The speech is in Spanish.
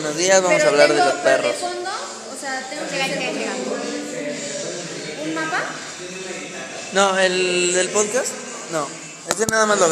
buenos días, vamos Pero a Pero hablar de los perros. De fondo, o sea, tengo que Llega, hacer llega, llega. un mapa. No, el del podcast, no. Ese nada más lo